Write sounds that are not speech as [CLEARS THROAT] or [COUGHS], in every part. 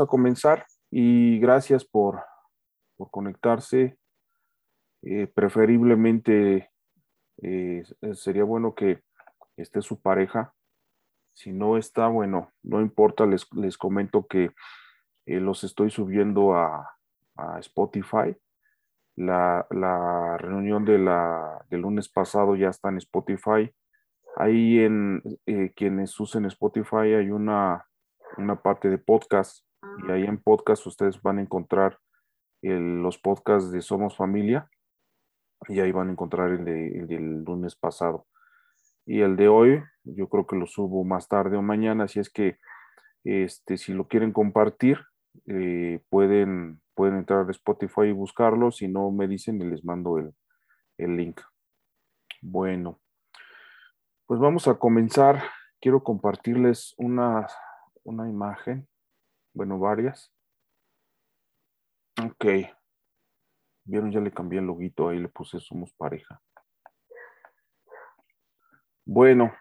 a comenzar y gracias por, por conectarse. Eh, preferiblemente eh, sería bueno que esté su pareja. Si no está, bueno, no importa, les, les comento que eh, los estoy subiendo a, a Spotify. La, la, reunión de la, del lunes pasado ya está en Spotify. Ahí en quienes usen Spotify hay una una parte de podcast y ahí en podcast ustedes van a encontrar los podcasts de Somos Familia y ahí van a encontrar el, del lunes pasado. Y el de hoy, yo creo que lo subo más tarde o mañana, así es que este, si lo quieren compartir, eh, pueden, pueden entrar a Spotify y buscarlo, si no me dicen les mando el, el link. Bueno, pues vamos a comenzar. Quiero compartirles unas una imagen, bueno, varias. Ok. Vieron, ya le cambié el loguito, ahí le puse somos pareja. Bueno,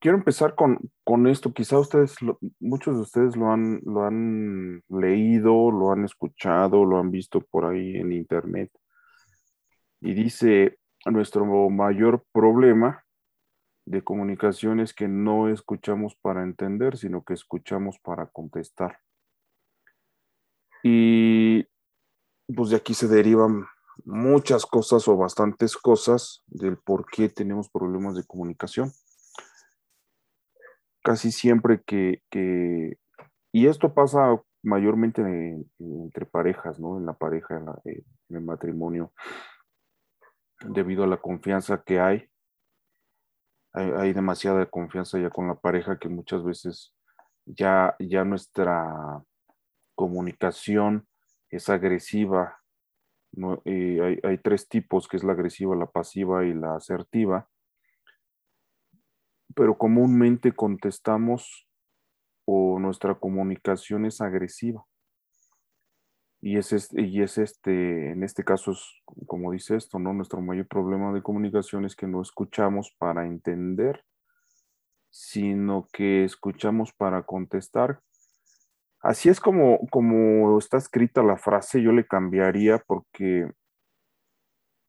quiero empezar con, esto. Quizá ustedes, muchos de ustedes lo han, lo han leído, lo han escuchado, lo han visto por ahí en internet. Y dice, nuestro mayor problema de comunicaciones que no escuchamos para entender, sino que escuchamos para contestar. Y pues de aquí se derivan muchas cosas o bastantes cosas del por qué tenemos problemas de comunicación. Casi siempre que, y esto pasa mayormente entre parejas, ¿no? En la pareja, en el matrimonio, debido a la confianza que hay hay, demasiada confianza ya con la pareja que muchas veces ya, ya nuestra comunicación es agresiva. hay, hay, tres tipos, que es la agresiva, la pasiva y la asertiva. Pero comúnmente contestamos o nuestra comunicación es agresiva. Y es, este, y es este, en este caso es como dice esto, ¿no? Nuestro mayor problema de comunicación es que no escuchamos para entender, sino que escuchamos para contestar. Así es como, como está escrita la frase, yo le cambiaría porque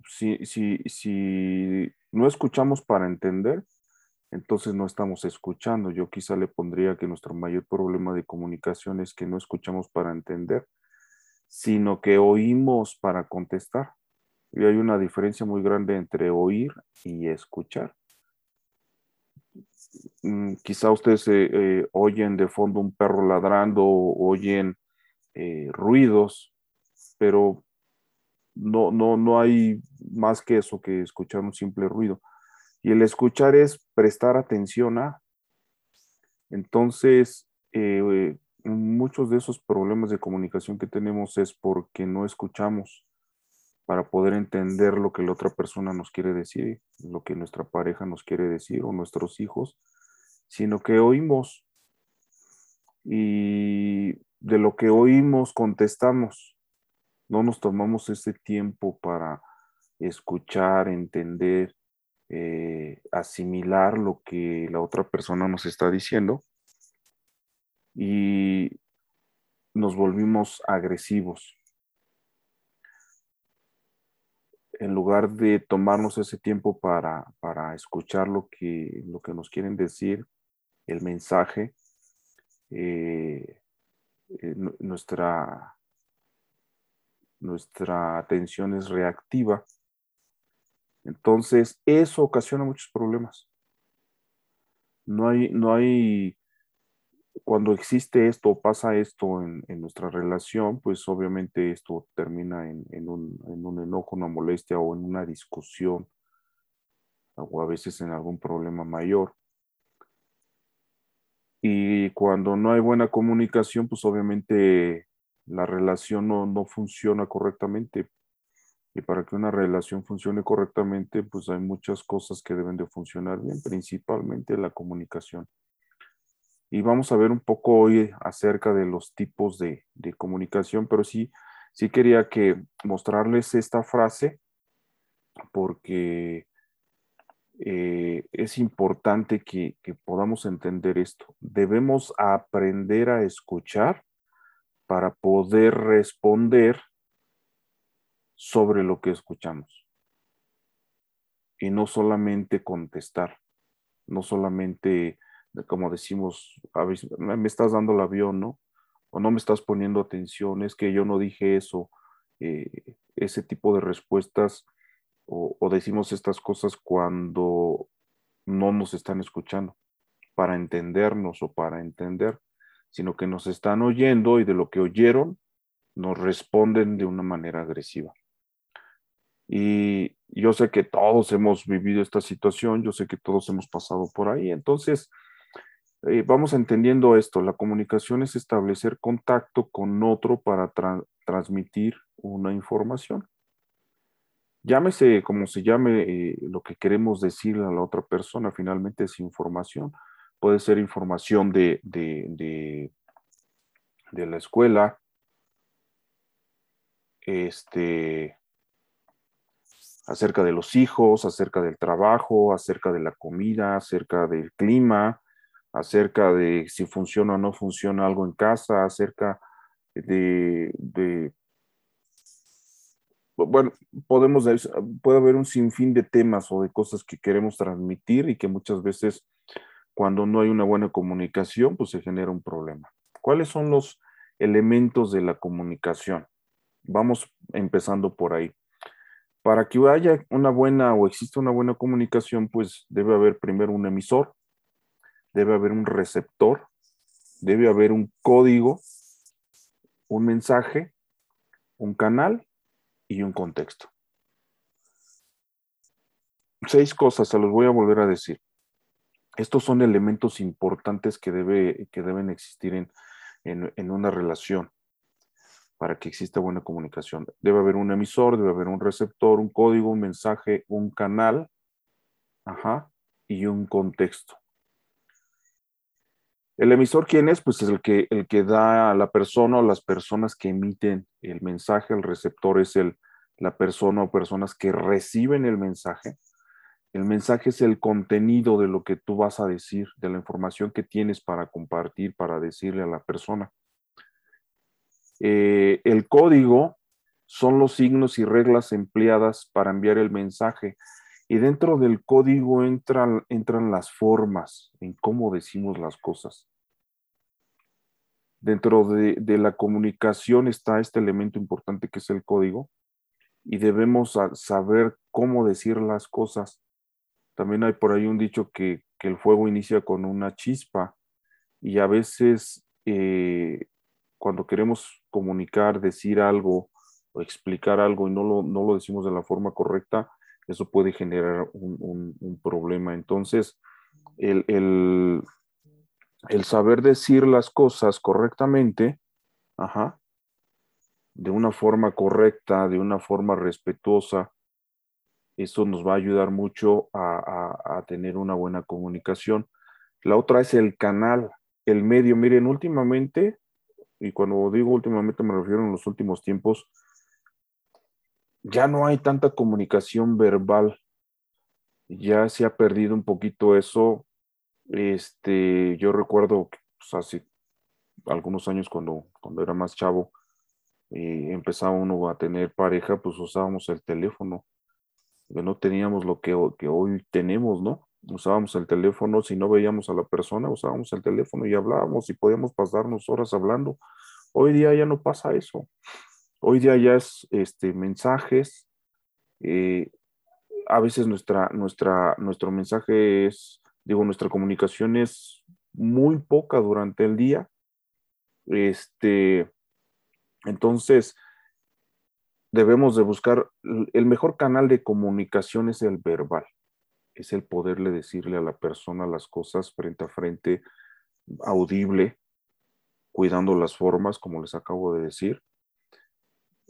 si, si, si no escuchamos para entender, entonces no estamos escuchando. Yo quizá le pondría que nuestro mayor problema de comunicación es que no escuchamos para entender, sino que oímos para contestar. Y hay una diferencia muy grande entre oír y escuchar. Mm, quizá ustedes eh, eh, oyen de fondo un perro ladrando oyen eh, ruidos, pero no, no, no hay más que eso que escuchar un simple ruido. Y el escuchar es prestar atención a. Entonces, muchos de esos problemas de comunicación que tenemos es porque no escuchamos para poder entender lo que la otra persona nos quiere decir, lo que nuestra pareja nos quiere decir o nuestros hijos, sino que oímos y de lo que oímos contestamos. No nos tomamos ese tiempo para escuchar, entender, eh, asimilar lo que la otra persona nos está diciendo y nos volvimos agresivos. En lugar de tomarnos ese tiempo para, escuchar lo que, lo que nos quieren decir, el mensaje, eh, eh, nuestra, nuestra atención es reactiva. Entonces, eso ocasiona muchos problemas. No hay, no hay cuando existe esto pasa esto en, nuestra relación, pues obviamente esto termina en, un, enojo, una molestia o en una discusión o a veces en algún problema mayor. Y cuando no hay buena comunicación, pues obviamente la relación no, no funciona correctamente. Y para que una relación funcione correctamente, pues hay muchas cosas que deben de funcionar bien, principalmente la comunicación y vamos a ver un poco hoy acerca de los tipos de, comunicación, pero sí, sí quería que mostrarles esta frase porque eh, es importante que, podamos entender esto. Debemos aprender a escuchar para poder responder sobre lo que escuchamos. Y no solamente contestar, no solamente, como decimos, a veces, me estás dando el avión, ¿no? O no me estás poniendo atención, es que yo no dije eso. Eh, ese tipo de respuestas o, o decimos estas cosas cuando no nos están escuchando para entendernos o para entender, sino que nos están oyendo y de lo que oyeron nos responden de una manera agresiva. Y yo sé que todos hemos vivido esta situación, yo sé que todos hemos pasado por ahí. Entonces, eh, vamos entendiendo esto. La comunicación es establecer contacto con otro para transmitir una información. Llámese como se llame eh, lo que queremos decirle a la otra persona, finalmente es información. Puede ser información de, de, de, de la escuela, este, acerca de los hijos, acerca del trabajo, acerca de la comida, acerca del clima, acerca de si funciona o no funciona algo en casa, acerca de, bueno, podemos, puede haber un sinfín de temas o de cosas que queremos transmitir y que muchas veces cuando no hay una buena comunicación, pues se genera un problema. ¿Cuáles son los elementos de la comunicación? Vamos empezando por ahí para que haya una buena o exista una buena comunicación, pues debe haber primero un emisor, debe haber un receptor, debe haber un código, un mensaje, un canal y un contexto. Seis cosas, se los voy a volver a decir. Estos son elementos importantes que, debe, que deben existir en, en una relación para que exista buena comunicación. Debe haber un emisor, debe haber un receptor, un código, un mensaje, un canal, ajá, y un contexto. El emisor, ¿quién es? Pues es el que, el que da a la persona o las personas que emiten el mensaje. El receptor es el, la persona o personas que reciben el mensaje. El mensaje es el contenido de lo que tú vas a decir, de la información que tienes para compartir, para decirle a la persona. Eh, el código son los signos y reglas empleadas para enviar el mensaje. Y dentro del código entran, entran las formas en cómo decimos las cosas. Dentro de, de, la comunicación está este elemento importante que es el código y debemos saber cómo decir las cosas. También hay por ahí un dicho que, que el fuego inicia con una chispa y a veces eh, cuando queremos comunicar, decir algo o explicar algo y no lo, no lo decimos de la forma correcta, eso puede generar un, problema. Entonces, el, el, saber decir las cosas correctamente, ajá, de una forma correcta, de una forma respetuosa, eso nos va a ayudar mucho a, a tener una buena comunicación. La otra es el canal, el medio. Miren, últimamente y cuando digo últimamente me refiero en los últimos tiempos, ya no hay tanta comunicación verbal, ya se ha perdido un poquito eso. Este, yo recuerdo pues, hace algunos años cuando, cuando era más chavo, eh, empezaba uno a tener pareja, pues usábamos el teléfono, no teníamos lo que, que hoy tenemos, ¿no? usábamos el teléfono, si no veíamos a la persona, usábamos el teléfono y hablábamos y podíamos pasarnos horas hablando. Hoy día ya no pasa eso. Hoy día ya es este, mensajes. Eh, a veces nuestra, nuestra, nuestro mensaje es, digo, nuestra comunicación es muy poca durante el día. Este, entonces, debemos de buscar, el mejor canal de comunicación es el verbal es el poderle decirle a la persona las cosas frente a frente, audible, cuidando las formas, como les acabo de decir.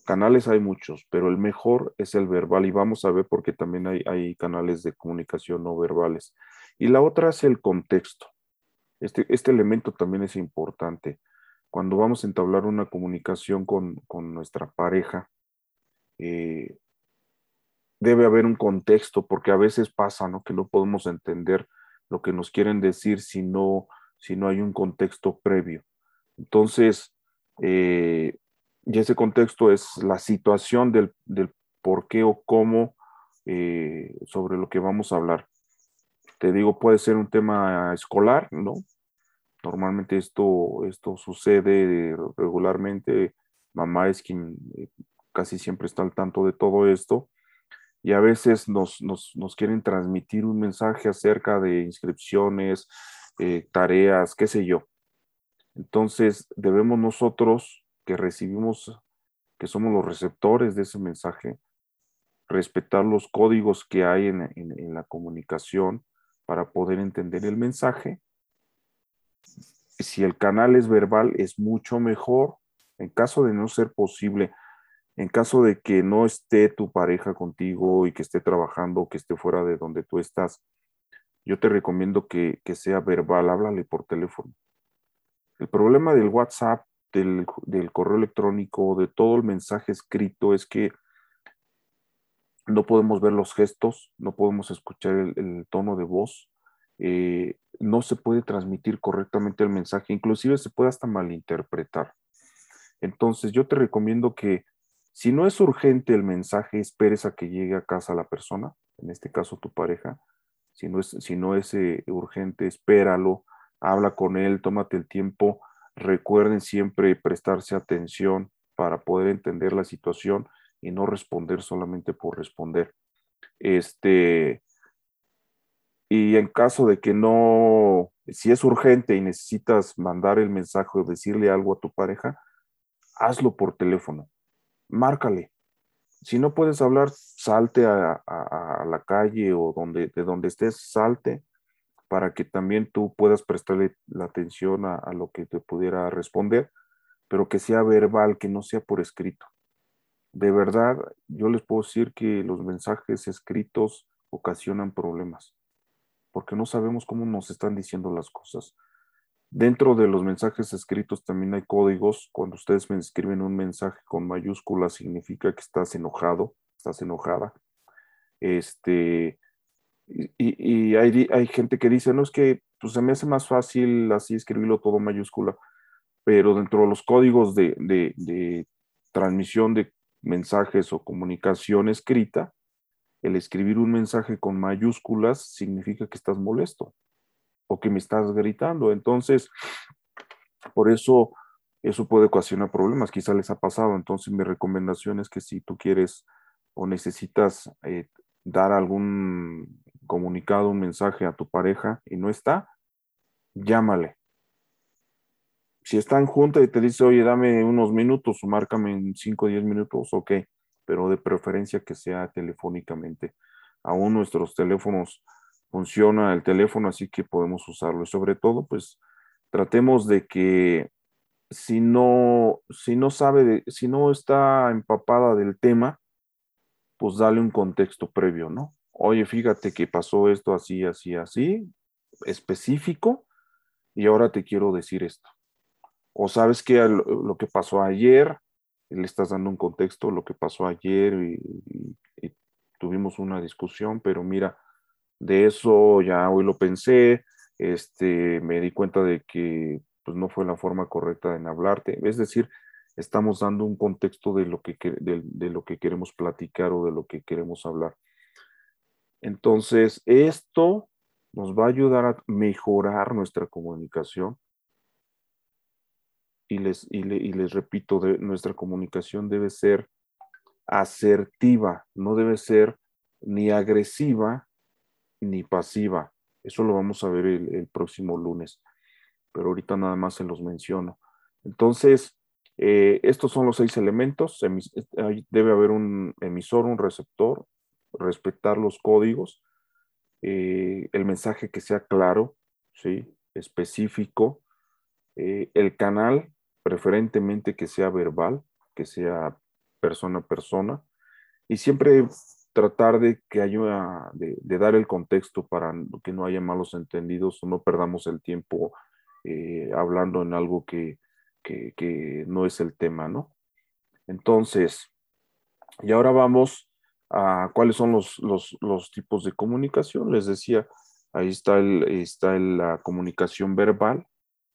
Canales hay muchos, pero el mejor es el verbal y vamos a ver porque también hay, canales de comunicación no verbales. Y la otra es el contexto. Este, este elemento también es importante. Cuando vamos a entablar una comunicación con, con nuestra pareja, eh, debe haber un contexto, porque a veces pasa, ¿no? Que no podemos entender lo que nos quieren decir si no, si no hay un contexto previo. Entonces, Eh, y ese contexto es la situación del, del por qué o cómo eh, sobre lo que vamos a hablar. Te digo, puede ser un tema escolar, ¿no? Normalmente esto, esto sucede regularmente. Mamá es quien eh, casi siempre está al tanto de todo esto y a veces nos, nos, nos quieren transmitir un mensaje acerca de inscripciones, eh, tareas, qué sé yo. Entonces debemos nosotros que recibimos, que somos los receptores de ese mensaje, respetar los códigos que hay en, en, la comunicación para poder entender el mensaje. Si el canal es verbal, es mucho mejor. En caso de no ser posible, en caso de que no esté tu pareja contigo y que esté trabajando que esté fuera de donde tú estás, yo te recomiendo que, sea verbal, háblale por teléfono. El problema del WhatsApp, del, correo electrónico, de todo el mensaje escrito es que no podemos ver los gestos, no podemos escuchar el, tono de voz, eh, no se puede transmitir correctamente el mensaje, inclusive se puede hasta malinterpretar. Entonces yo te recomiendo que si no es urgente el mensaje, esperes a que llegue a casa la persona, en este caso tu pareja. Si no es, si no es eh, urgente, espéralo, habla con él, tómate el tiempo. Recuerden siempre prestarse atención para poder entender la situación y no responder solamente por responder. Este, y en caso de que no, si es urgente y necesitas mandar el mensaje o decirle algo a tu pareja, hazlo por teléfono márcale. Si no puedes hablar, salte a, la calle o donde, de donde estés, salte para que también tú puedas prestarle la atención a, a lo que te pudiera responder, pero que sea verbal, que no sea por escrito. De verdad, yo les puedo decir que los mensajes escritos ocasionan problemas, porque no sabemos cómo nos están diciendo las cosas. Dentro de los mensajes escritos también hay códigos. Cuando ustedes me escriben un mensaje con mayúsculas, significa que estás enojado, estás enojada. Este, y, hay, hay, gente que dice, no es que pues, se me hace más fácil así escribirlo todo mayúscula, pero dentro de los códigos de, de transmisión de mensajes o comunicación escrita, el escribir un mensaje con mayúsculas significa que estás molesto o que me estás gritando. Entonces, por eso eso puede ocasionar problemas, quizá les ha pasado. Entonces, mi recomendación es que si tú quieres o necesitas eh, dar algún comunicado, un mensaje a tu pareja y no está, llámale. Si están juntas y te dice, oye, dame unos minutos o márcame en 5 o 10 minutos, ok, pero de preferencia que sea telefónicamente. Aún nuestros teléfonos funciona el teléfono, así que podemos usarlo. Y sobre todo, pues tratemos de que si no, si no sabe, si no está empapada del tema, pues dale un contexto previo, ¿no? Oye, fíjate que pasó esto así, así, así, específico, y ahora te quiero decir esto. O sabes que lo, que pasó ayer, le estás dando un contexto, lo que pasó ayer y tuvimos una discusión, pero mira, de eso ya hoy lo pensé, este, me di cuenta de que pues, no fue la forma correcta en hablarte. Es decir, estamos dando un contexto de lo que, de, lo que queremos platicar o de lo que queremos hablar. Entonces, esto nos va a ayudar a mejorar nuestra comunicación. Y les, y, les repito, nuestra comunicación debe ser asertiva, no debe ser ni agresiva ni pasiva. Eso lo vamos a ver el, próximo lunes, pero ahorita nada más se los menciono. Entonces, eh, estos son los seis elementos. debe haber un emisor, un receptor, respetar los códigos, eh, el mensaje que sea claro, ¿sí? específico, eh, el canal, preferentemente que sea verbal, que sea persona a persona, y siempre tratar de que haya, de, dar el contexto para que no haya malos entendidos o no perdamos el tiempo eh, hablando en algo que, no es el tema, ¿no? Entonces, y ahora vamos a cuáles son los, los, tipos de comunicación. Les decía, ahí está, el, está la comunicación verbal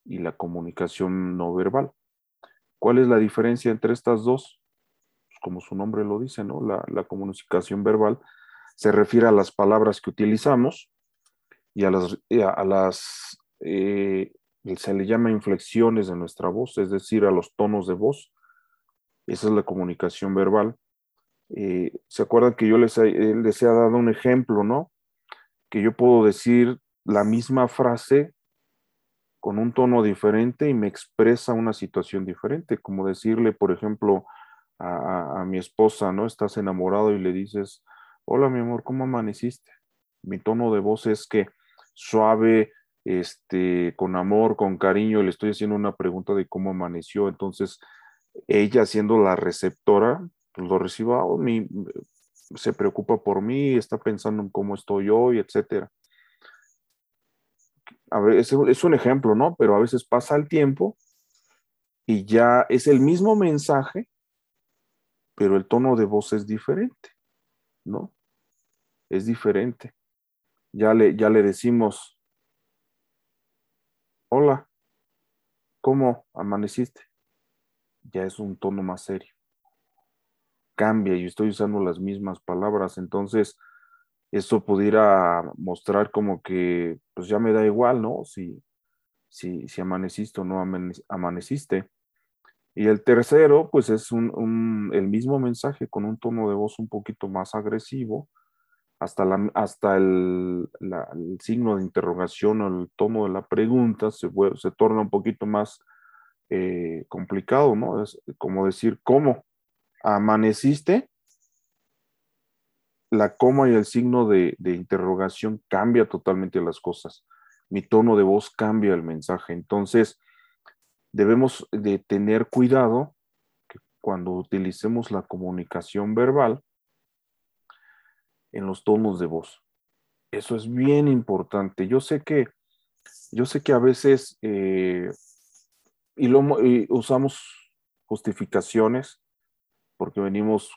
y la comunicación no verbal. ¿Cuál es la diferencia entre estas dos? Pues como su nombre lo dice, ¿no? La, comunicación verbal se refiere a las palabras que utilizamos y a las, a las eh, se le llama inflexiones de nuestra voz, es decir, a los tonos de voz. Esa es la comunicación verbal. Eh, ¿Se acuerdan que yo les, les he dado un ejemplo, ¿no? Que yo puedo decir la misma frase con un tono diferente y me expresa una situación diferente, como decirle, por ejemplo, a, mi esposa, ¿no? Estás enamorado y le dices, hola mi amor, ¿cómo amaneciste? Mi tono de voz es que suave, este, con amor, con cariño, le estoy haciendo una pregunta de cómo amaneció, entonces ella siendo la receptora, pues lo reciba, oh, se preocupa por mí, está pensando en cómo estoy hoy, etcétera a ver, es, un ejemplo, ¿no? Pero a veces pasa el tiempo y ya es el mismo mensaje, pero el tono de voz es diferente, ¿no? Es diferente. Ya le, ya le decimos, hola, ¿cómo amaneciste? Ya es un tono más serio. Cambia y estoy usando las mismas palabras, entonces eso pudiera mostrar como que, pues ya me da igual, ¿no? Si, si, amaneciste o no amaneciste. Y el tercero, pues es un, el mismo mensaje con un tono de voz un poquito más agresivo, hasta, la, hasta el, signo de interrogación o el tono de la pregunta se, se torna un poquito más eh, complicado, ¿no? Es como decir, ¿cómo? ¿Amaneciste? la coma y el signo de, interrogación cambia totalmente las cosas. Mi tono de voz cambia el mensaje. Entonces, debemos de tener cuidado que cuando utilicemos la comunicación verbal en los tonos de voz. Eso es bien importante. Yo sé que, yo sé que a veces eh, y, lo, y usamos justificaciones porque venimos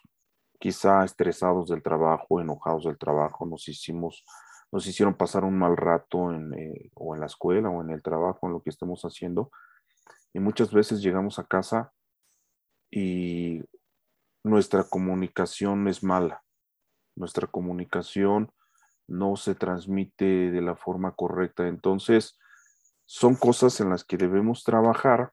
quizá estresados del trabajo, enojados del trabajo, nos hicimos, nos hicieron pasar un mal rato en, eh, o en la escuela o en el trabajo, en lo que estemos haciendo. Y muchas veces llegamos a casa y nuestra comunicación es mala. Nuestra comunicación no se transmite de la forma correcta. Entonces, son cosas en las que debemos trabajar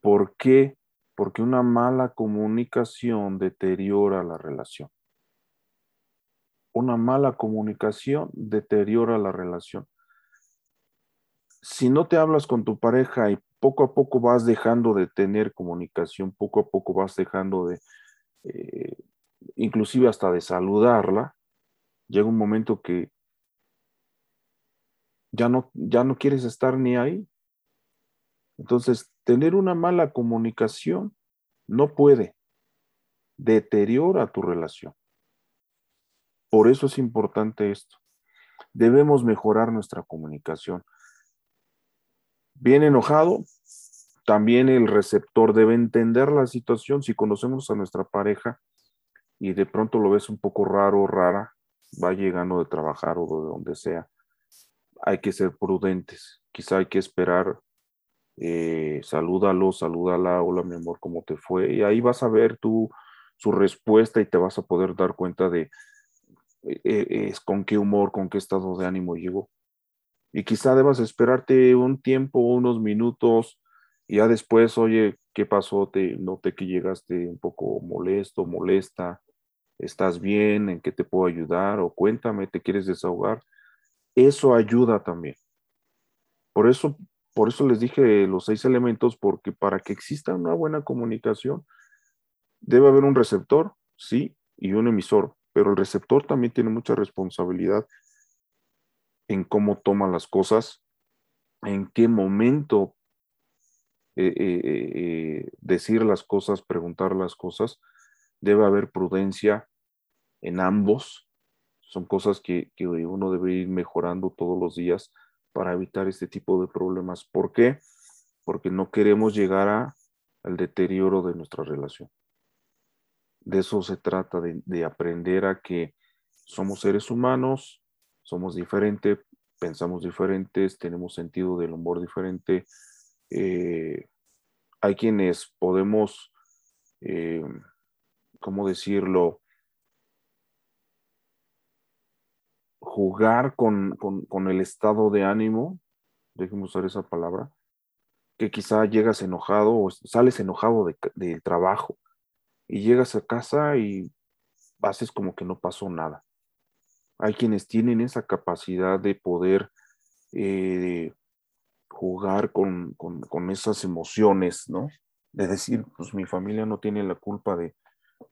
porque porque una mala comunicación deteriora la relación. Una mala comunicación deteriora la relación. Si no te hablas con tu pareja y poco a poco vas dejando de tener comunicación, poco a poco vas dejando de, eh, inclusive hasta de saludarla, llega un momento que ya no, ya no quieres estar ni ahí. Entonces, Tener una mala comunicación no puede, deteriora tu relación. Por eso es importante esto. Debemos mejorar nuestra comunicación. Bien enojado, también el receptor debe entender la situación. Si conocemos a nuestra pareja y de pronto lo ves un poco raro o rara, va llegando de trabajar o de donde sea, hay que ser prudentes. Quizá hay que esperar eh, salúdalo, salúdala, hola mi amor, ¿cómo te fue? Y ahí vas a ver tú su respuesta y te vas a poder dar cuenta de eh, eh, con qué humor, con qué estado de ánimo llegó. Y quizá debas esperarte un tiempo, unos minutos, y ya después, oye, ¿qué pasó? Te noté que llegaste un poco molesto, molesta, ¿estás bien? ¿En qué te puedo ayudar? O cuéntame, ¿te quieres desahogar? Eso ayuda también. Por eso por eso les dije los seis elementos, porque para que exista una buena comunicación, debe haber un receptor, sí, y un emisor, pero el receptor también tiene mucha responsabilidad en cómo toma las cosas, en qué momento eh, eh, eh, decir las cosas, preguntar las cosas. Debe haber prudencia en ambos. Son cosas que, que uno debe ir mejorando todos los días para evitar este tipo de problemas. ¿Por qué? Porque no queremos llegar a, al deterioro de nuestra relación. De eso se trata, de, aprender a que somos seres humanos, somos diferentes, pensamos diferentes, tenemos sentido del humor diferente. Eh, hay quienes podemos, eh, ¿cómo decirlo? Jugar con, el estado de ánimo, déjeme usar esa palabra, que quizá llegas enojado o sales enojado del trabajo y llegas a casa y haces como que no pasó nada. Hay quienes tienen esa capacidad de poder eh, jugar con, esas emociones, ¿no? De decir, pues mi familia no tiene la culpa de,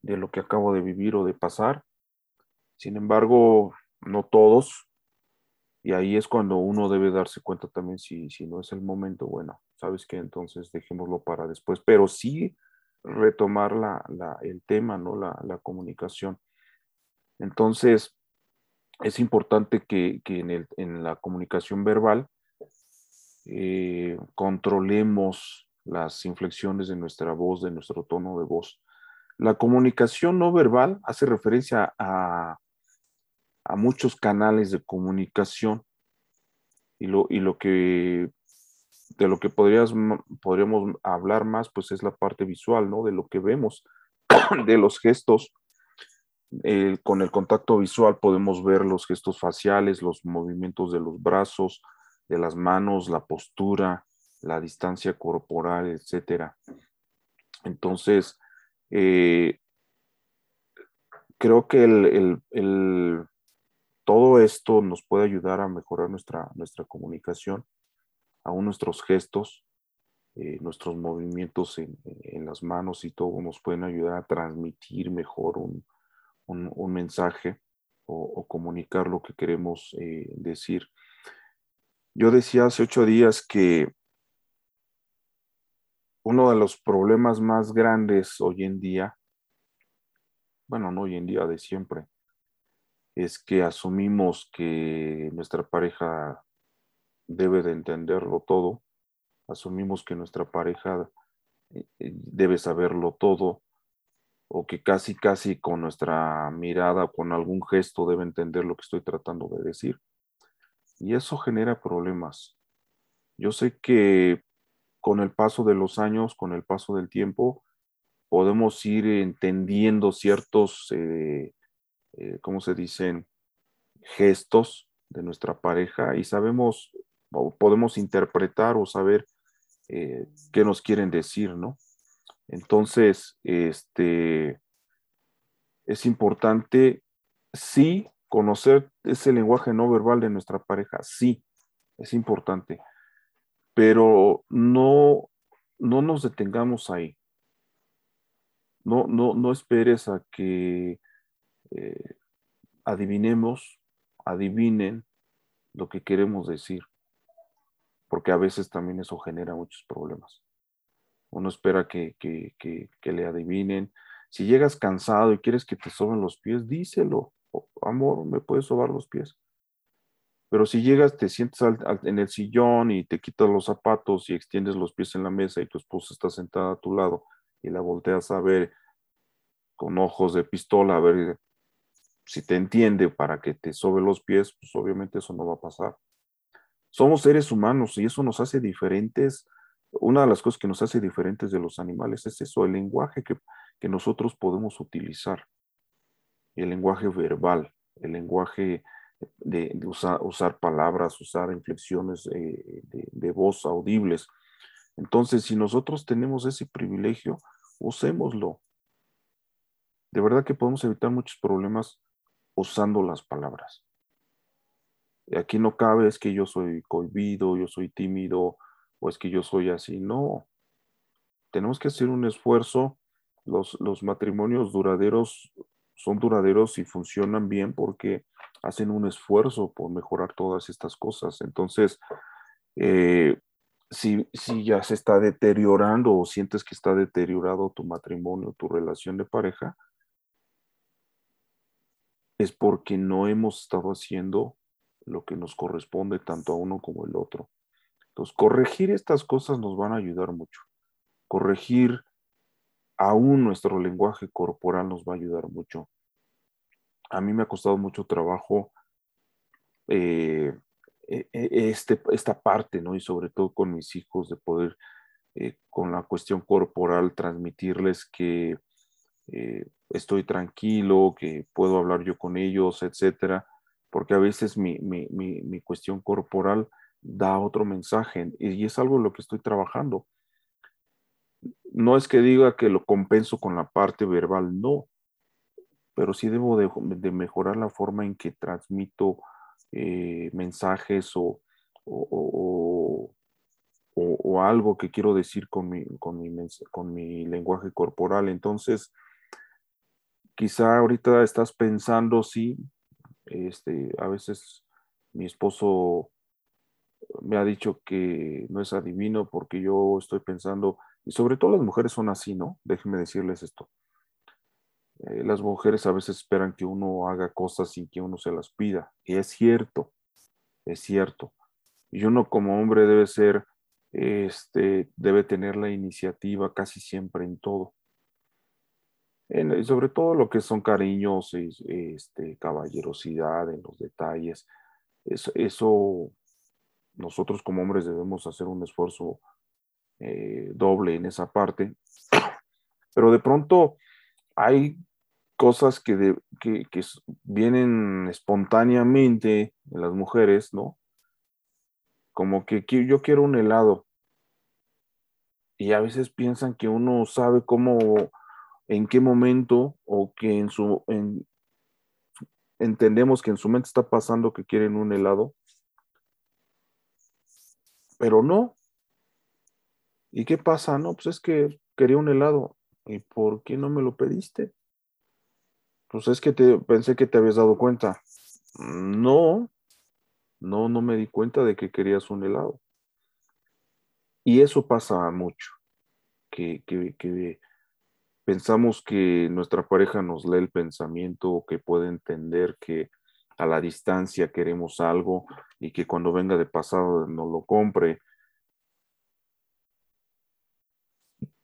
lo que acabo de vivir o de pasar. Sin embargo, no todos. Y ahí es cuando uno debe darse cuenta también si, si no es el momento, bueno, sabes que entonces dejémoslo para después, pero sí retomar la, el tema, ¿no? La, la, comunicación. Entonces, es importante que, en, el, en, la comunicación verbal eh, controlemos las inflexiones de nuestra voz, de nuestro tono de voz. La comunicación no verbal hace referencia a, a muchos canales de comunicación y lo, y lo que de lo que podrías, podríamos hablar más, pues es la parte visual, ¿no? De lo que vemos, [CLEARS THROAT] de los gestos. con el contacto visual podemos ver los gestos faciales, los movimientos de los brazos, de las manos, la postura, la distancia corporal, etcétera. Entonces, eh, creo que el, todo esto nos puede ayudar a mejorar nuestra, nuestra comunicación aún nuestros gestos, eh, nuestros movimientos en, las manos y todo nos pueden ayudar a transmitir mejor un, mensaje o, comunicar lo que queremos eh, decir. Yo decía hace ocho días que uno de los problemas más grandes hoy en día, bueno, no hoy en día, de siempre, es que asumimos que nuestra pareja debe de entenderlo todo, asumimos que nuestra pareja eh, eh, debe saberlo todo, o que casi, casi con nuestra mirada, con algún gesto debe entender lo que estoy tratando de decir. Y eso genera problemas. Yo sé que con el paso de los años, con el paso del tiempo, podemos ir entendiendo ciertos, eh, ¿cómo se dicen? Gestos de nuestra pareja y sabemos podemos interpretar o saber eh, qué nos quieren decir, ¿no? Entonces, este, es importante, sí, conocer ese lenguaje no verbal de nuestra pareja, sí, es importante, pero no, no nos detengamos ahí. No, no, no esperes a que eh, adivinemos, adivinen lo que queremos decir porque a veces también eso genera muchos problemas. Uno espera que, le adivinen. Si llegas cansado y quieres que te soben los pies, díselo. Amor, ¿me puedes sobar los pies? Pero si llegas, te sientes en el sillón y te quitas los zapatos y extiendes los pies en la mesa y tu esposa está sentada a tu lado y la volteas a ver con ojos de pistola, a ver si te entiende para que te sobe los pies, pues obviamente eso no va a pasar somos seres humanos y eso nos hace diferentes. Una de las cosas que nos hace diferentes de los animales es eso, el lenguaje que, nosotros podemos utilizar, el lenguaje verbal, el lenguaje de, usar, palabras, usar inflexiones eh, de, de voz audibles. Entonces, si nosotros tenemos ese privilegio, usémoslo. De verdad que podemos evitar muchos problemas usando las palabras aquí no cabe es que yo soy cohibido, yo soy tímido o es que yo soy así. No, tenemos que hacer un esfuerzo. Los, los matrimonios duraderos son duraderos y funcionan bien porque hacen un esfuerzo por mejorar todas estas cosas. Entonces, eh, si, si, ya se está deteriorando o sientes que está deteriorado tu matrimonio, tu relación de pareja, es porque no hemos estado haciendo lo que nos corresponde tanto a uno como el otro. Entonces, corregir estas cosas nos van a ayudar mucho. Corregir aún nuestro lenguaje corporal nos va a ayudar mucho. A mí me ha costado mucho trabajo eh, e, e, este, esta parte, ¿no? Y sobre todo con mis hijos, de poder eh, con la cuestión corporal, transmitirles que eh, estoy tranquilo, que puedo hablar yo con ellos, etcétera, porque a veces mi, cuestión corporal da otro mensaje y es algo en lo que estoy trabajando. No es que diga que lo compenso con la parte verbal, no, pero sí debo de, mejorar la forma en que transmito eh, mensajes o, o, algo que quiero decir con mi, con mi, con mi lenguaje corporal. Entonces, quizá ahorita estás pensando, sí, este, a veces mi esposo me ha dicho que no es adivino porque yo estoy pensando, y sobre todo las mujeres son así, ¿no? Déjenme decirles esto. Eh, las mujeres a veces esperan que uno haga cosas sin que uno se las pida. Y es cierto, es cierto. Y uno como hombre debe ser este, debe tener la iniciativa casi siempre en todo. En, sobre todo lo que son cariños, este, caballerosidad en los detalles. Eso, nosotros como hombres debemos hacer un esfuerzo eh, doble en esa parte. [COUGHS] Pero de pronto hay cosas que, que, que vienen espontáneamente en las mujeres, ¿no? como que yo quiero un helado. Y a veces piensan que uno sabe cómo, en qué momento o que en su, entendemos que en su mente está pasando que quieren un helado. Pero no. ¿Y qué pasa? No, pues es que quería un helado. ¿Y por qué no me lo pediste? Pues es que te, pensé que te habías dado cuenta. No, no, no me di cuenta de que querías un helado. Y eso pasa mucho, que, pensamos que nuestra pareja nos lee el pensamiento que puede entender que a la distancia queremos algo y que cuando venga de pasado no lo compre.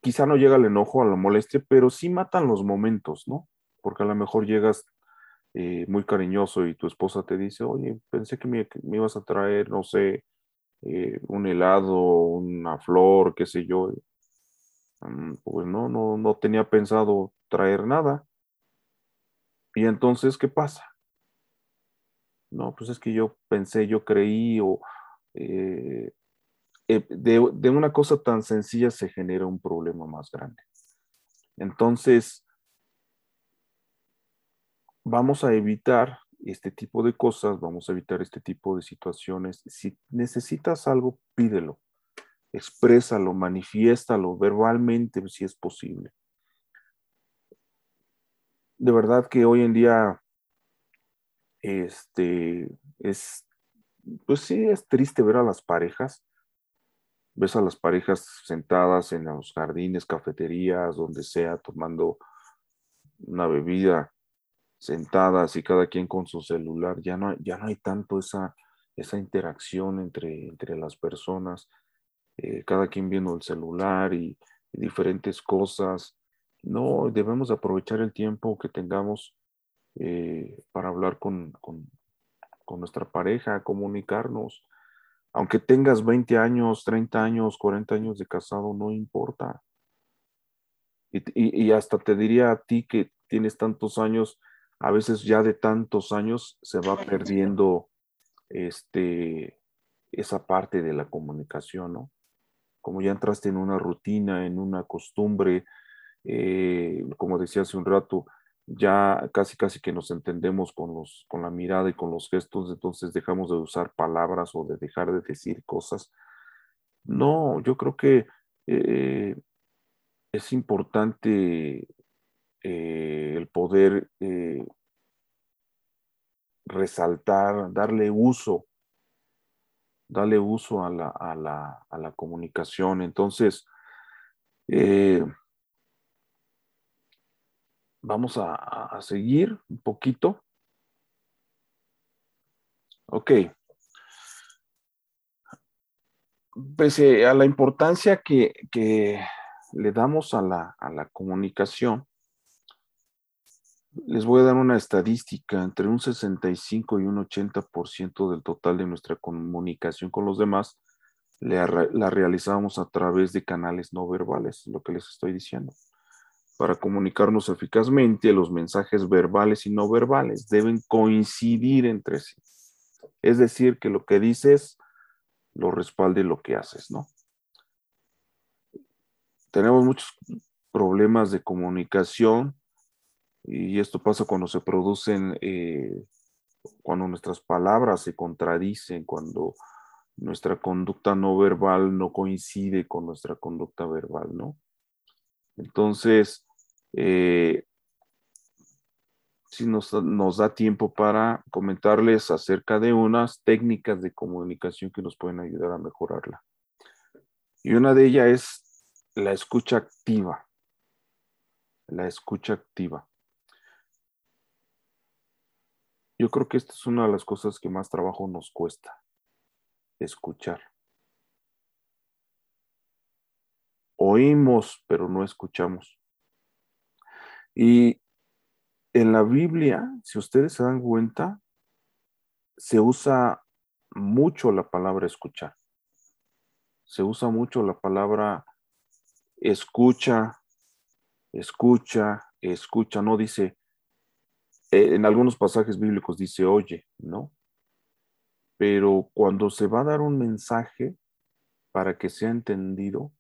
Quizá no llega el enojo a la molestia, pero sí matan los momentos, ¿no? Porque a lo mejor llegas eh, muy cariñoso y tu esposa te dice, oye, pensé que me, ibas a traer, no sé, eh, un helado, una flor, qué sé yo. Mm, pues no, no, no tenía pensado traer nada. Y entonces, ¿qué pasa? No, pues es que yo pensé, yo creí, o eh, de, de una cosa tan sencilla se genera un problema más grande. Entonces, vamos a evitar este tipo de cosas, vamos a evitar este tipo de situaciones. Si necesitas algo, pídelo, exprésalo, manifiéstalo verbalmente si es posible. De verdad que hoy en día, este, es, pues sí, es triste ver a las parejas. Ves a las parejas sentadas en los jardines, cafeterías, donde sea, tomando una bebida sentadas y cada quien con su celular, ya no, ya no hay tanto esa, esa interacción entre, entre las personas, eh, cada quien viendo el celular y, diferentes cosas. No, debemos aprovechar el tiempo que tengamos eh, para hablar con, con, nuestra pareja, comunicarnos. Aunque tengas 20 años, 30 años, 40 años de casado, no importa. Y, y, hasta te diría a ti que tienes tantos años, a veces ya de tantos años se va perdiendo este, esa parte de la comunicación, ¿no? Como ya entraste en una rutina, en una costumbre, eh, como decía hace un rato, ya casi casi que nos entendemos con, los, con la mirada y con los gestos, entonces dejamos de usar palabras o de dejar de decir cosas. No, yo creo que eh, es importante eh, el poder resaltar, darle uso, darle uso a la, a la, a la comunicación. Entonces, eh, vamos a, a, seguir un poquito. Ok. Pese a la importancia que, que le damos a la, a la comunicación, les voy a dar una estadística, entre un 65 y un 80% del total de nuestra comunicación con los demás la realizamos a través de canales no verbales, lo que les estoy diciendo. Para comunicarnos eficazmente, los mensajes verbales y no verbales deben coincidir entre sí. Es decir, que lo que dices lo respalde lo que haces, ¿no? Tenemos muchos problemas de comunicación y esto pasa cuando se producen, eh, cuando nuestras palabras se contradicen, cuando nuestra conducta no verbal no coincide con nuestra conducta verbal, ¿no? Entonces, eh, si nos, nos, da tiempo para comentarles acerca de unas técnicas de comunicación que nos pueden ayudar a mejorarla. Y una de ellas es la escucha activa. La escucha activa. Yo creo que esta es una de las cosas que más trabajo nos cuesta, escuchar. Oímos, pero no escuchamos. Y en la Biblia, si ustedes se dan cuenta, se usa mucho la palabra escuchar. Se usa mucho la palabra escucha, escucha, escucha. No dice eh, en algunos pasajes bíblicos dice oye, ¿no? Pero cuando se va a dar un mensaje para que sea entendido,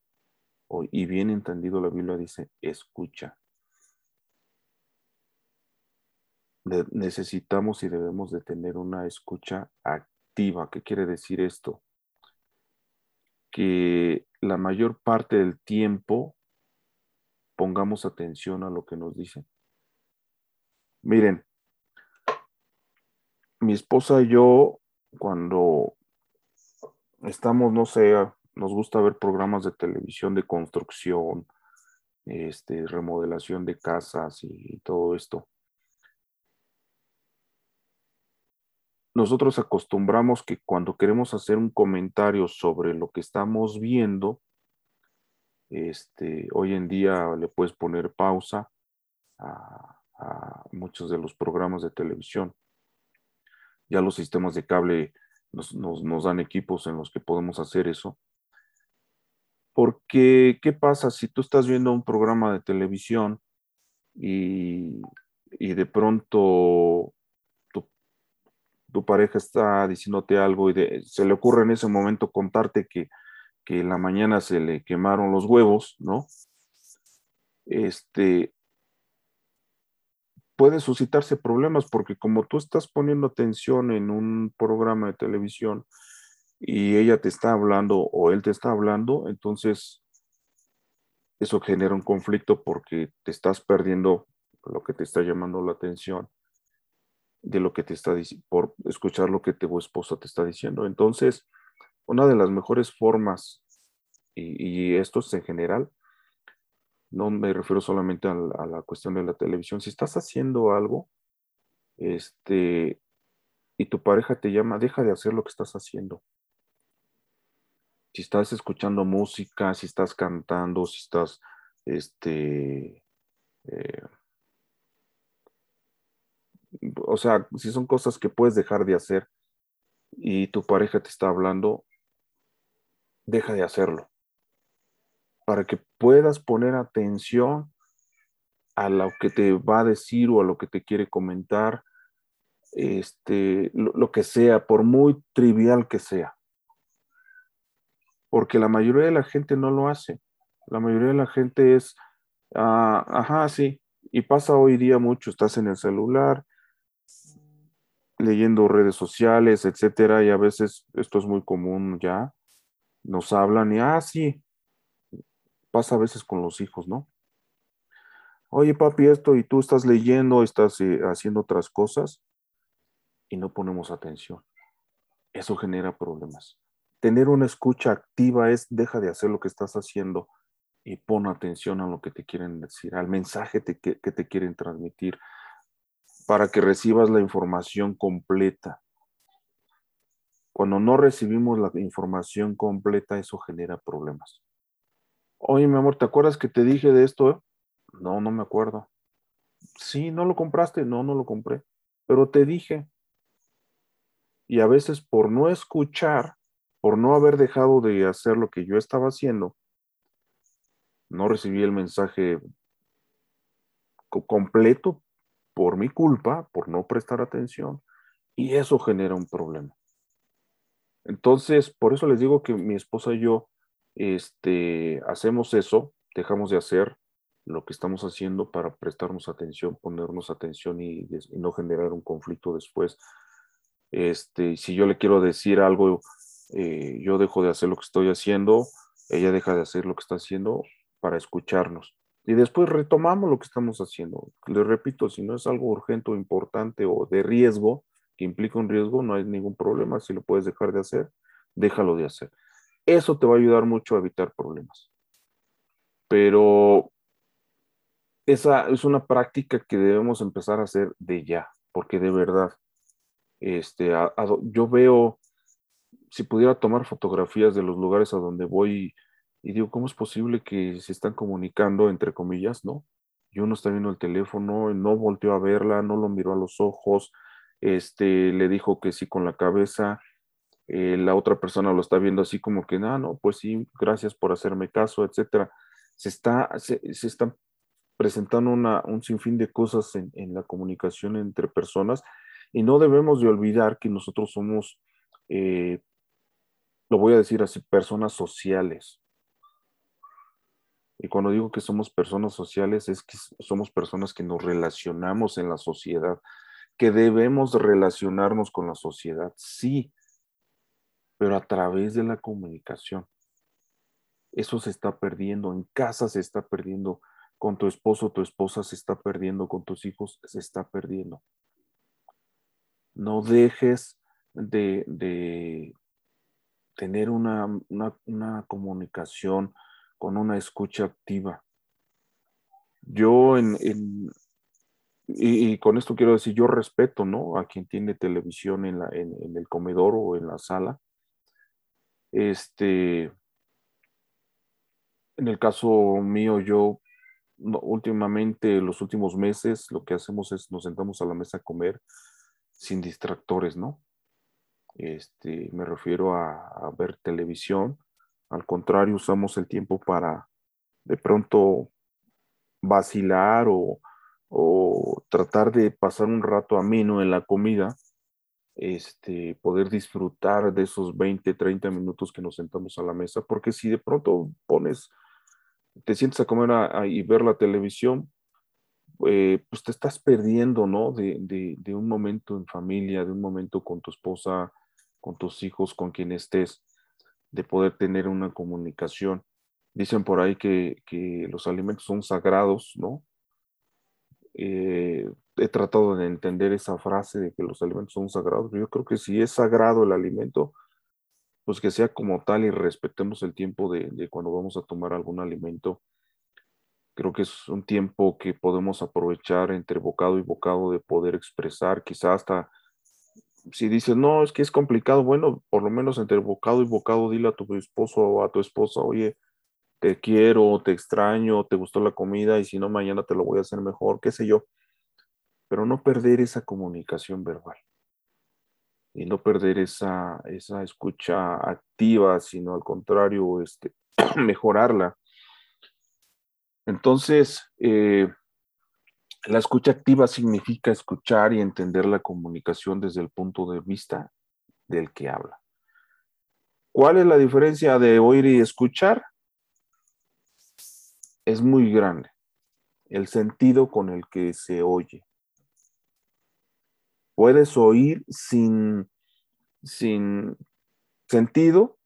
y bien entendido, la Biblia dice escucha. necesitamos y debemos de tener una escucha activa. ¿Qué quiere decir esto? Que la mayor parte del tiempo pongamos atención a lo que nos dicen. Miren, mi esposa y yo, cuando estamos, no sé, nos gusta ver programas de televisión de construcción, este, remodelación de casas y, todo esto. Nosotros acostumbramos que cuando queremos hacer un comentario sobre lo que estamos viendo, este, hoy en día le puedes poner pausa a, a muchos de los programas de televisión. Ya los sistemas de cable nos, dan equipos en los que podemos hacer eso. Porque, ¿qué pasa si tú estás viendo un programa de televisión y, de pronto tu, pareja está diciéndote algo y se le ocurre en ese momento contarte que, que en la mañana se le quemaron los huevos, ¿no? Este, puede suscitarse problemas porque como tú estás poniendo atención en un programa de televisión y ella te está hablando o él te está hablando, entonces eso genera un conflicto porque te estás perdiendo lo que te está llamando la atención de lo que te está por escuchar lo que tu esposa te está diciendo. Entonces, una de las mejores formas, y, y esto es en general, no me refiero solamente a la, cuestión de la televisión. Si estás haciendo algo, este, y tu pareja te llama, deja de hacer lo que estás haciendo. Si estás escuchando música, si estás cantando, si estás, este, eh, o sea, si son cosas que puedes dejar de hacer y tu pareja te está hablando, deja de hacerlo para que puedas poner atención a lo que te va a decir o a lo que te quiere comentar, este, lo, que sea, por muy trivial que sea. Porque la mayoría de la gente no lo hace. La mayoría de la gente es, ah, ajá, sí, y pasa hoy día mucho, estás en el celular, leyendo redes sociales, etcétera, y a veces esto es muy común ya. Nos hablan y, ah, sí, pasa a veces con los hijos, ¿no? Oye, papi, esto y tú estás leyendo, estás eh, haciendo otras cosas y no ponemos atención. Eso genera problemas. Tener una escucha activa es deja de hacer lo que estás haciendo y pon atención a lo que te quieren decir, al mensaje que, que te quieren transmitir, para que recibas la información completa. Cuando no recibimos la información completa, eso genera problemas. Oye, mi amor, ¿te acuerdas que te dije de esto? No, no me acuerdo. Sí, ¿no lo compraste? No, no lo compré. Pero te dije. Y a veces por no escuchar, por no haber dejado de hacer lo que yo estaba haciendo, no recibí el mensaje completo por mi culpa, por no prestar atención, y eso genera un problema. Entonces, por eso les digo que mi esposa y yo este, hacemos eso, dejamos de hacer lo que estamos haciendo para prestarnos atención, ponernos atención y, no generar un conflicto después. Este, si yo le quiero decir algo, eh, yo dejo de hacer lo que estoy haciendo, ella deja de hacer lo que está haciendo para escucharnos. Y después retomamos lo que estamos haciendo. Le repito, si no es algo urgente o importante o de riesgo, que implica un riesgo, no hay ningún problema. Si lo puedes dejar de hacer, déjalo de hacer. Eso te va a ayudar mucho a evitar problemas. Pero esa es una práctica que debemos empezar a hacer de ya, porque de verdad, este, yo veo, si pudiera tomar fotografías de los lugares a donde voy y, digo, ¿cómo es posible que se están comunicando, entre comillas, no? Y uno está viendo el teléfono, no volteó a verla, no lo miró a los ojos, este, le dijo que sí con la cabeza, eh, la otra persona lo está viendo así como que, no, ah, no, pues sí, gracias por hacerme caso, etcétera. Se está, se, están presentando una, un sinfín de cosas en, la comunicación entre personas y no debemos de olvidar que nosotros somos, eh, lo voy a decir así, personas sociales. Y cuando digo que somos personas sociales es que somos personas que nos relacionamos en la sociedad, que debemos relacionarnos con la sociedad, sí, pero a través de la comunicación. Eso se está perdiendo, en casa se está perdiendo, con tu esposo, tu esposa se está perdiendo, con tus hijos se está perdiendo. No dejes de, tener una, comunicación con una escucha activa. Yo en, y, con esto quiero decir, yo respeto, ¿no? A quien tiene televisión en, la, en el comedor o en la sala, este, en el caso mío, yo últimamente, los últimos meses, lo que hacemos es nos sentamos a la mesa a comer sin distractores, ¿no? Este, me refiero a, ver televisión. Al contrario, usamos el tiempo para de pronto vacilar o, o tratar de pasar un rato ameno en la comida este, poder disfrutar de esos 20, 30 minutos que nos sentamos a la mesa, porque si de pronto pones, te sientes a comer y ver la televisión, eh, pues te estás perdiendo, ¿no? De, de, un momento en familia, de un momento con tu esposa, con tus hijos, con quien estés, de poder tener una comunicación. Dicen por ahí que, que los alimentos son sagrados, ¿no? Eh, he tratado de entender esa frase de que los alimentos son sagrados, yo creo que si es sagrado el alimento, pues que sea como tal y respetemos el tiempo de, cuando vamos a tomar algún alimento. Creo que es un tiempo que podemos aprovechar entre bocado y bocado de poder expresar, quizás hasta si dices, no, es que es complicado, bueno, por lo menos entre bocado y bocado dile a tu esposo o a tu esposa, oye, te quiero, te extraño, te gustó la comida y si no, mañana te lo voy a hacer mejor, qué sé yo pero no perder esa comunicación verbal y no perder esa, esa escucha activa, sino al contrario, este, [CLEARS THROAT] mejorarla. Entonces, eh, la escucha activa significa escuchar y entender la comunicación desde el punto de vista del que habla. ¿Cuál es la diferencia de oír y escuchar? Es muy grande. El sentido con el que se oye. Puedes oír sin, sin sentido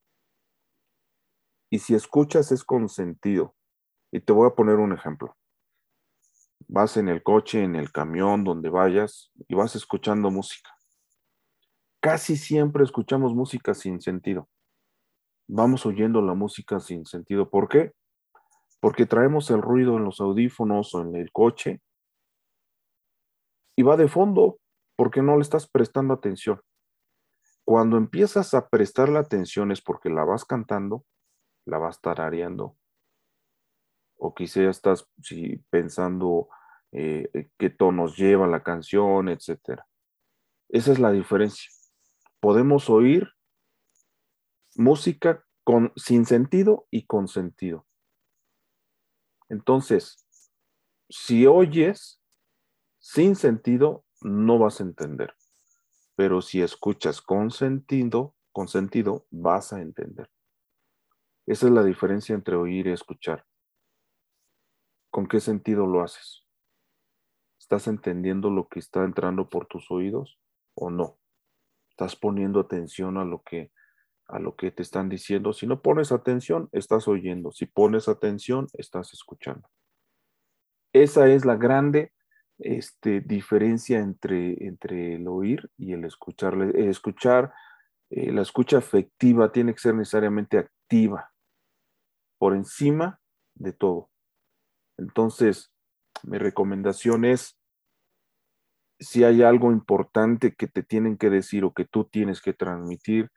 y si escuchas es con sentido. Y te voy a poner un ejemplo. Vas en el coche, en el camión, donde vayas y vas escuchando música. Casi siempre escuchamos música sin sentido. Vamos oyendo la música sin sentido. ¿Por qué? Porque traemos el ruido en los audífonos o en el coche y va de fondo porque no le estás prestando atención. Cuando empiezas a prestar la atención es porque la vas cantando, la vas tarareando, o quizá estás pensando eh, qué tonos lleva la canción, etc. Esa es la diferencia. Podemos oír música con, sin sentido y con sentido. Entonces, si oyes sin sentido, no vas a entender. Pero si escuchas con sentido, con sentido, vas a entender. Esa es la diferencia entre oír y escuchar. ¿Con qué sentido lo haces? ¿Estás entendiendo lo que está entrando por tus oídos o no? ¿Estás poniendo atención a lo que a lo que te están diciendo? Si no pones atención, estás oyendo. Si pones atención, estás escuchando. Esa es la grande este, diferencia entre, entre el oír y el escuchar. Escuchar, la escucha afectiva tiene que ser necesariamente activa, por encima de todo. Entonces, mi recomendación es, si hay algo importante que te tienen que decir o que tú tienes que transmitir,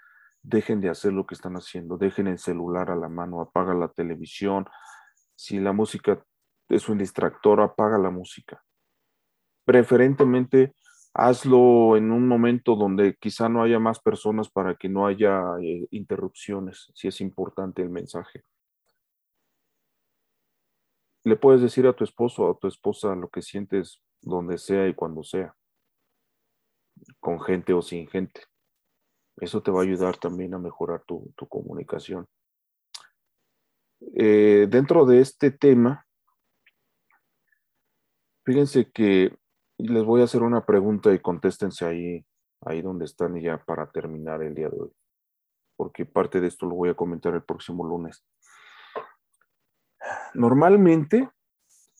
dejen de hacer lo que están haciendo, dejen el celular a la mano, apaga la televisión. Si la música es un distractor, apaga la música. Preferentemente, hazlo en un momento donde quizá no haya más personas para que no haya eh, interrupciones, si es importante el mensaje le puedes decir a tu esposo o a tu esposa lo que sientes donde sea y cuando sea, con gente o sin gente. Eso te va a ayudar también a mejorar tu, comunicación. Eh, dentro de este tema, fíjense que les voy a hacer una pregunta y contéstense ahí, ahí donde están ya para terminar el día de hoy, porque parte de esto lo voy a comentar el próximo lunes. Normalmente,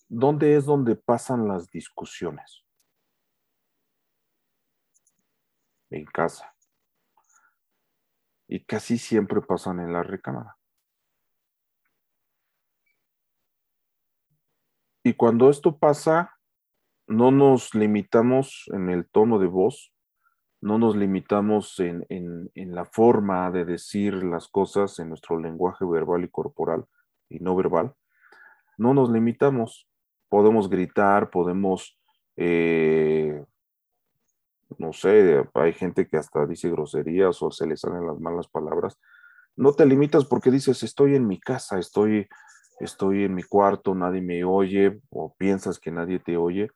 ¿dónde es donde pasan las discusiones? En casa. Y casi siempre pasan en la recámara. Y cuando esto pasa, no nos limitamos en el tono de voz, no nos limitamos en, la forma de decir las cosas en nuestro lenguaje verbal y corporal y no verbal, no nos limitamos. Podemos gritar, podemos, eh, no sé, hay gente que hasta dice groserías o se le salen las malas palabras. No te limitas porque dices, estoy en mi casa, estoy, estoy en mi cuarto, nadie me oye o piensas que nadie te oye.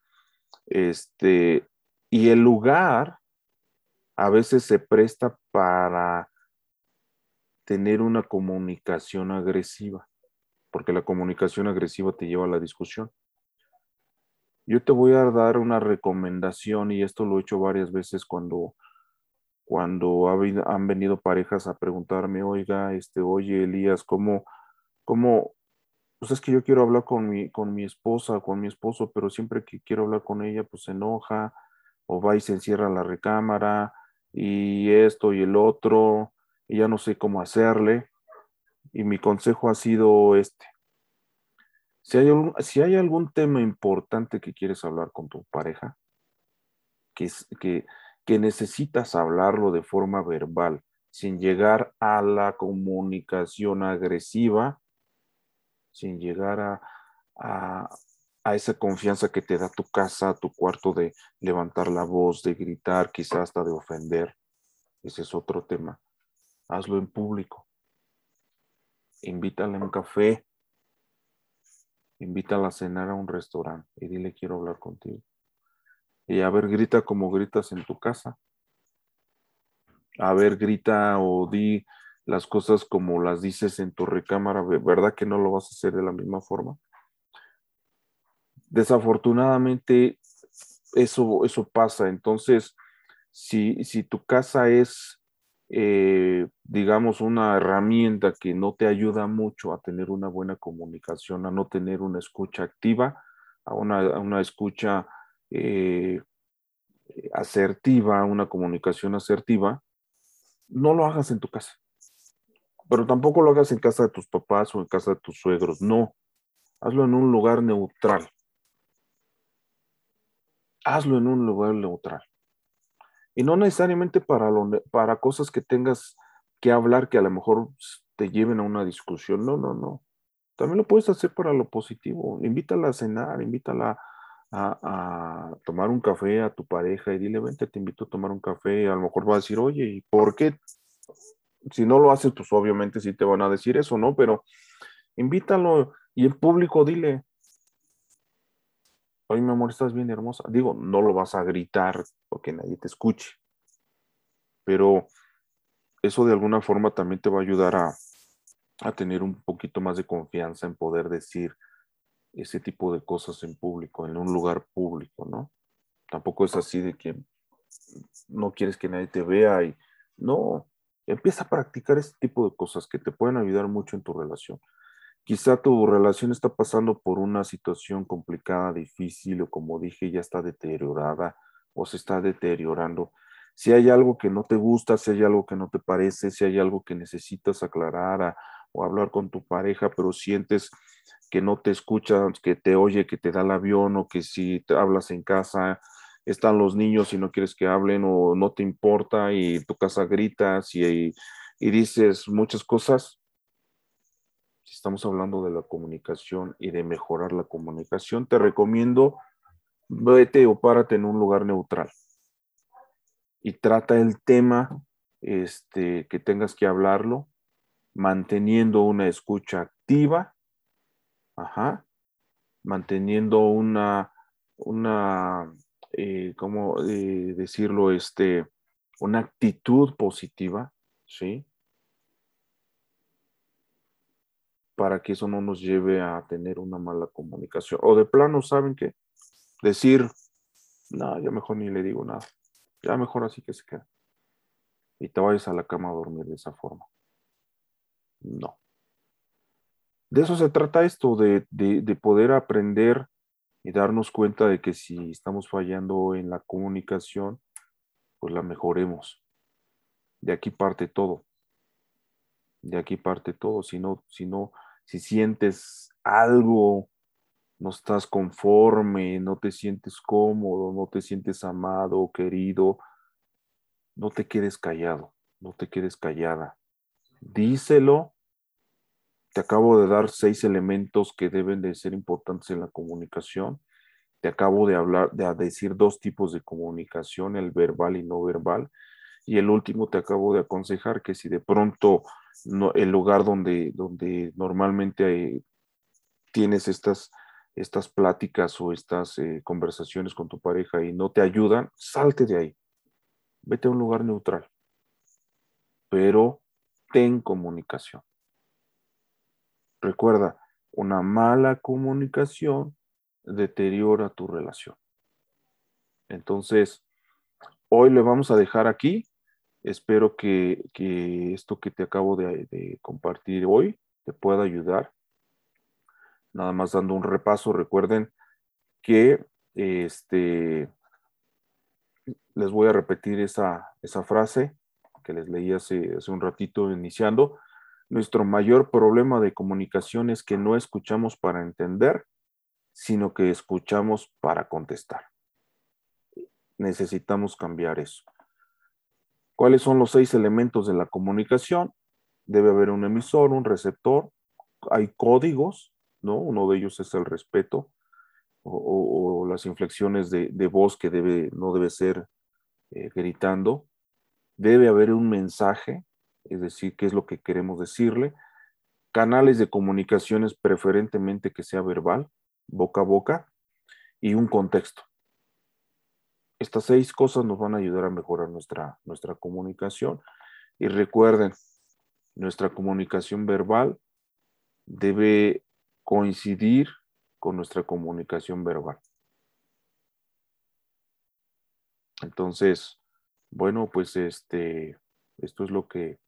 Este, y el lugar a veces se presta para tener una comunicación agresiva porque la comunicación agresiva te lleva a la discusión. Yo te voy a dar una recomendación y esto lo he hecho varias veces cuando, cuando han venido parejas a preguntarme, oiga, este, oye, Elías, ¿cómo, cómo, pues es que yo quiero hablar con mi, con mi esposa, con mi esposo, pero siempre que quiero hablar con ella, pues se enoja o va y se encierra en la recámara y esto y el otro, y ya no sé cómo hacerle y mi consejo ha sido este. Si hay, algún, si hay algún tema importante que quieres hablar con tu pareja, que, que, que necesitas hablarlo de forma verbal, sin llegar a la comunicación agresiva, sin llegar a, a, a, esa confianza que te da tu casa, tu cuarto de levantar la voz, de gritar, quizás hasta de ofender. Ese es otro tema. Hazlo en público invítala a un café, invítala a cenar a un restaurante y dile quiero hablar contigo. Y a ver, grita como gritas en tu casa. A ver, grita o di las cosas como las dices en tu recámara. ¿Verdad que no lo vas a hacer de la misma forma? Desafortunadamente, eso, eso pasa. Entonces, si, si tu casa es eh, digamos, una herramienta que no te ayuda mucho a tener una buena comunicación, a no tener una escucha activa, a una, escucha eh, asertiva, una comunicación asertiva, no lo hagas en tu casa. Pero tampoco lo hagas en casa de tus papás o en casa de tus suegros, no. Hazlo en un lugar neutral. Hazlo en un lugar neutral. Y no necesariamente para, para cosas que tengas que hablar que a lo mejor te lleven a una discusión. No, no, no. También lo puedes hacer para lo positivo. Invítala a cenar, invítala a, tomar un café a tu pareja y dile, vente, te invito a tomar un café. A lo mejor va a decir, oye, ¿y por qué? Si no lo haces, pues obviamente sí te van a decir eso, ¿no? Pero invítalo y en público dile, oye, mi amor, estás bien hermosa. Digo, no lo vas a gritar porque nadie te escuche, pero eso de alguna forma también te va a ayudar a, a tener un poquito más de confianza en poder decir ese tipo de cosas en público, en un lugar público, ¿no? Tampoco es así de que no quieres que nadie te vea y no, empieza a practicar este tipo de cosas que te pueden ayudar mucho en tu relación. Quizá tu relación está pasando por una situación complicada, difícil o como dije ya está deteriorada o se está deteriorando. Si hay algo que no te gusta, si hay algo que no te parece, si hay algo que necesitas aclarar o hablar con tu pareja, pero sientes que no te escucha, que te oye, que te da el avión o que si te hablas en casa, están los niños y no quieres que hablen o no te importa y tu casa gritas y, y dices muchas cosas. Estamos hablando de la comunicación y de mejorar la comunicación, te recomiendo vete o párate en un lugar neutral y trata el tema este, que tengas que hablarlo, manteniendo una escucha activa, ajá, manteniendo una, una eh, ¿cómo eh, decirlo? Este, una actitud positiva, ¿sí? Para que eso no nos lleve a tener una mala comunicación. O de plano, ¿saben qué? Decir, no, ya mejor ni le digo nada. Ya mejor así que se queda. Y te vayas a la cama a dormir de esa forma. No. De eso se trata esto, de, de poder aprender y darnos cuenta de que si estamos fallando en la comunicación, pues la mejoremos. De aquí parte todo. De aquí parte todo. Si no, si no, si sientes algo, no estás conforme, no te sientes cómodo, no te sientes amado, querido, no te quedes callado, no te quedes callada. Díselo te acabo de dar seis elementos que deben de ser importantes en la comunicación. Te acabo de hablar, de decir dos tipos de comunicación, el verbal y no verbal. Y el último te acabo de aconsejar que si de pronto no, el lugar donde, donde normalmente eh, tienes estas, estas pláticas o estas eh, conversaciones con tu pareja y no te ayudan, salte de ahí. Vete a un lugar neutral. Pero ten comunicación. Recuerda, una mala comunicación deteriora tu relación. Entonces, hoy le vamos a dejar aquí. Espero que, esto que te acabo de, compartir hoy te pueda ayudar. Nada más dando un repaso, recuerden que este, les voy a repetir esa, frase que les leí hace un ratito iniciando. Nuestro mayor problema de comunicación es que no escuchamos para entender, sino que escuchamos para contestar. Necesitamos cambiar eso. ¿Cuáles son los seis elementos de la comunicación? Debe haber un emisor, un receptor, hay códigos, ¿no? Uno de ellos es el respeto o, las inflexiones de, voz que debe, no debe ser eh, gritando. Debe haber un mensaje, es decir, qué es lo que queremos decirle, canales de comunicaciones preferentemente que sea verbal, boca a boca, y un contexto. Estas seis cosas nos van a ayudar a mejorar nuestra, nuestra comunicación. Y recuerden, nuestra comunicación verbal debe coincidir con nuestra comunicación verbal. Entonces, bueno, pues este, esto es lo que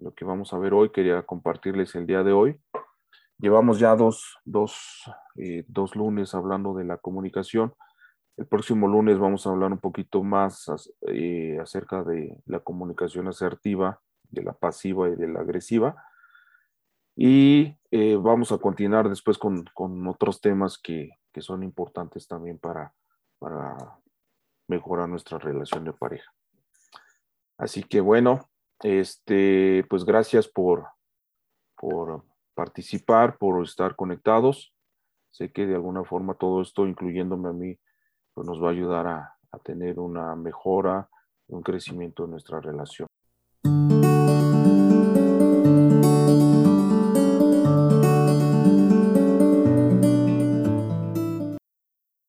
lo que vamos a ver hoy, quería compartirles el día de hoy. Llevamos ya dos, eh, dos, lunes hablando de la comunicación. El próximo lunes vamos a hablar un poquito más eh, acerca de la comunicación asertiva, de la pasiva y de la agresiva. Y eh, vamos a continuar después con, otros temas que, que, son importantes también para, para mejorar nuestra relación de pareja. Así que bueno, este, pues gracias por, por participar, por estar conectados. Sé que de alguna forma todo esto, incluyéndome a mí, pues nos va a ayudar a, a tener una mejora, un crecimiento en nuestra relación.